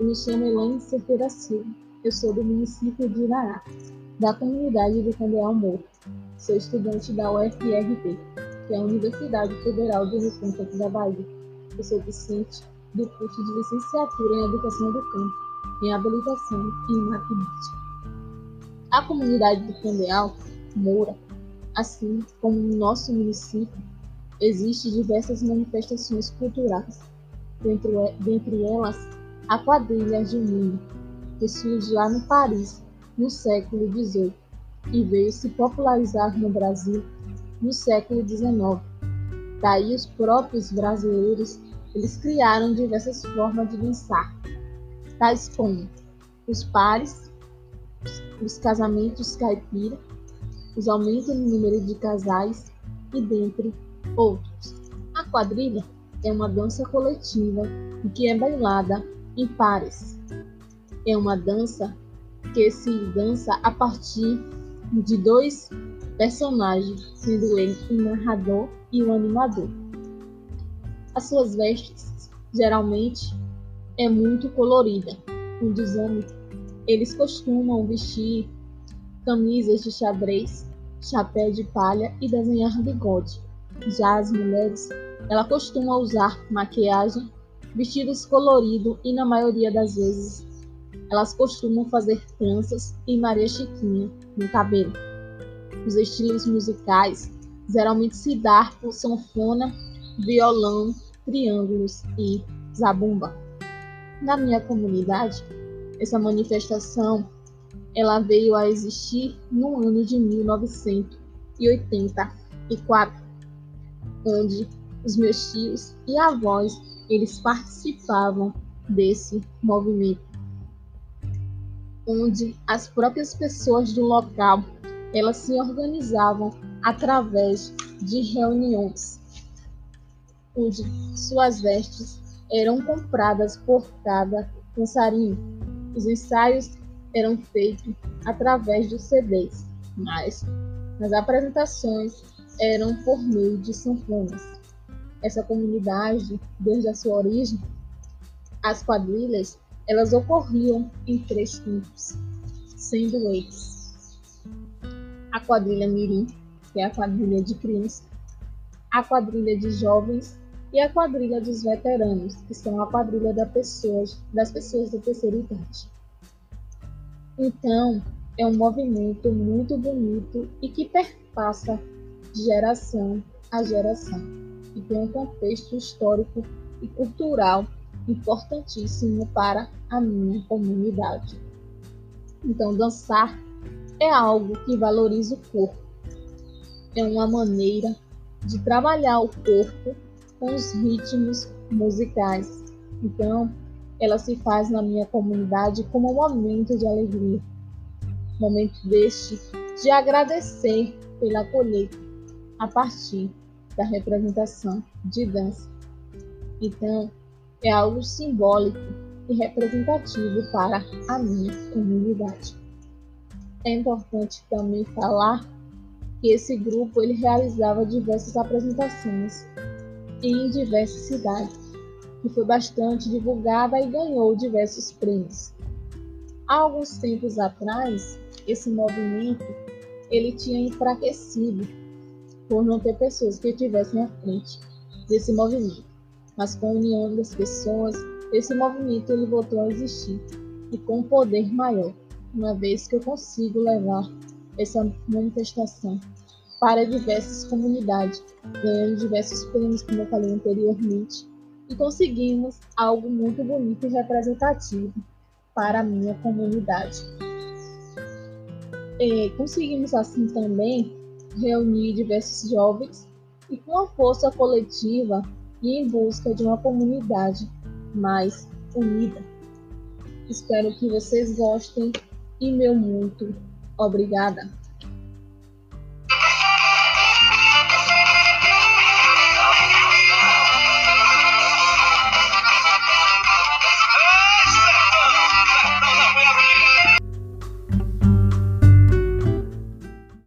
me chamo Elaine Cerqueira Silva. Eu sou do município de Irará, da comunidade de Candeal Morro. Sou estudante da UFRB, que é a Universidade Federal do Rio Canto da Bahia. Eu sou docente do curso de licenciatura em Educação do Campo, em Habilitação e em Matemática. A comunidade de Candeal Moura, assim como no nosso município, existem diversas manifestações culturais, dentre, dentre elas a quadrilha junina, que surge lá no Paris no século XVIII e veio se popularizar no Brasil no século XIX. Daí os próprios brasileiros eles criaram diversas formas de dançar, tais como os pares, os casamentos caipira, os aumentos no número de casais e dentre outros. A quadrilha é uma dança coletiva que é bailada em pares. É uma dança que se dança a partir de dois personagens, sendo ele o narrador e o animador. As suas vestes geralmente é muito colorida. Os homens eles costumam vestir camisas de xadrez, chapéu de palha e desenhar bigode. Já as mulheres, ela costuma usar maquiagem vestidos coloridos e, na maioria das vezes, elas costumam fazer tranças e Maria Chiquinha no cabelo. Os estilos musicais geralmente se dão por sanfona, violão, triângulos e zabumba. Na minha comunidade, essa manifestação ela veio a existir no ano de 1984, onde os meus tios e avós eles participavam desse movimento, onde as próprias pessoas do local elas se organizavam através de reuniões, onde suas vestes eram compradas por cada dançarino. Os ensaios eram feitos através dos CDs, mas as apresentações eram por meio de sanfonas essa comunidade, desde a sua origem, as quadrilhas, elas ocorriam em três tipos, sendo eles a quadrilha mirim, que é a quadrilha de crianças, a quadrilha de jovens e a quadrilha dos veteranos, que são a quadrilha das pessoas, das pessoas da terceira idade. Então, é um movimento muito bonito e que perpassa de geração a geração e tem um contexto histórico e cultural importantíssimo para a minha comunidade. Então, dançar é algo que valoriza o corpo. É uma maneira de trabalhar o corpo com os ritmos musicais. Então, ela se faz na minha comunidade como um momento de alegria, momento deste de agradecer pela colheita a partir da representação de dança. Então, é algo simbólico e representativo para a minha comunidade. É importante também falar que esse grupo ele realizava diversas apresentações em diversas cidades, que foi bastante divulgada e ganhou diversos prêmios. Há alguns tempos atrás, esse movimento ele tinha enfraquecido por não ter pessoas que estivessem à frente desse movimento. Mas com a união das pessoas, esse movimento ele voltou a existir e com um poder maior, uma vez que eu consigo levar essa manifestação para diversas comunidades, ganhando diversos prêmios, como eu falei anteriormente, e conseguimos algo muito bonito e representativo para a minha comunidade. E conseguimos assim também reunir diversos jovens e com a força coletiva e em busca de uma comunidade mais unida. Espero que vocês gostem e meu muito obrigada.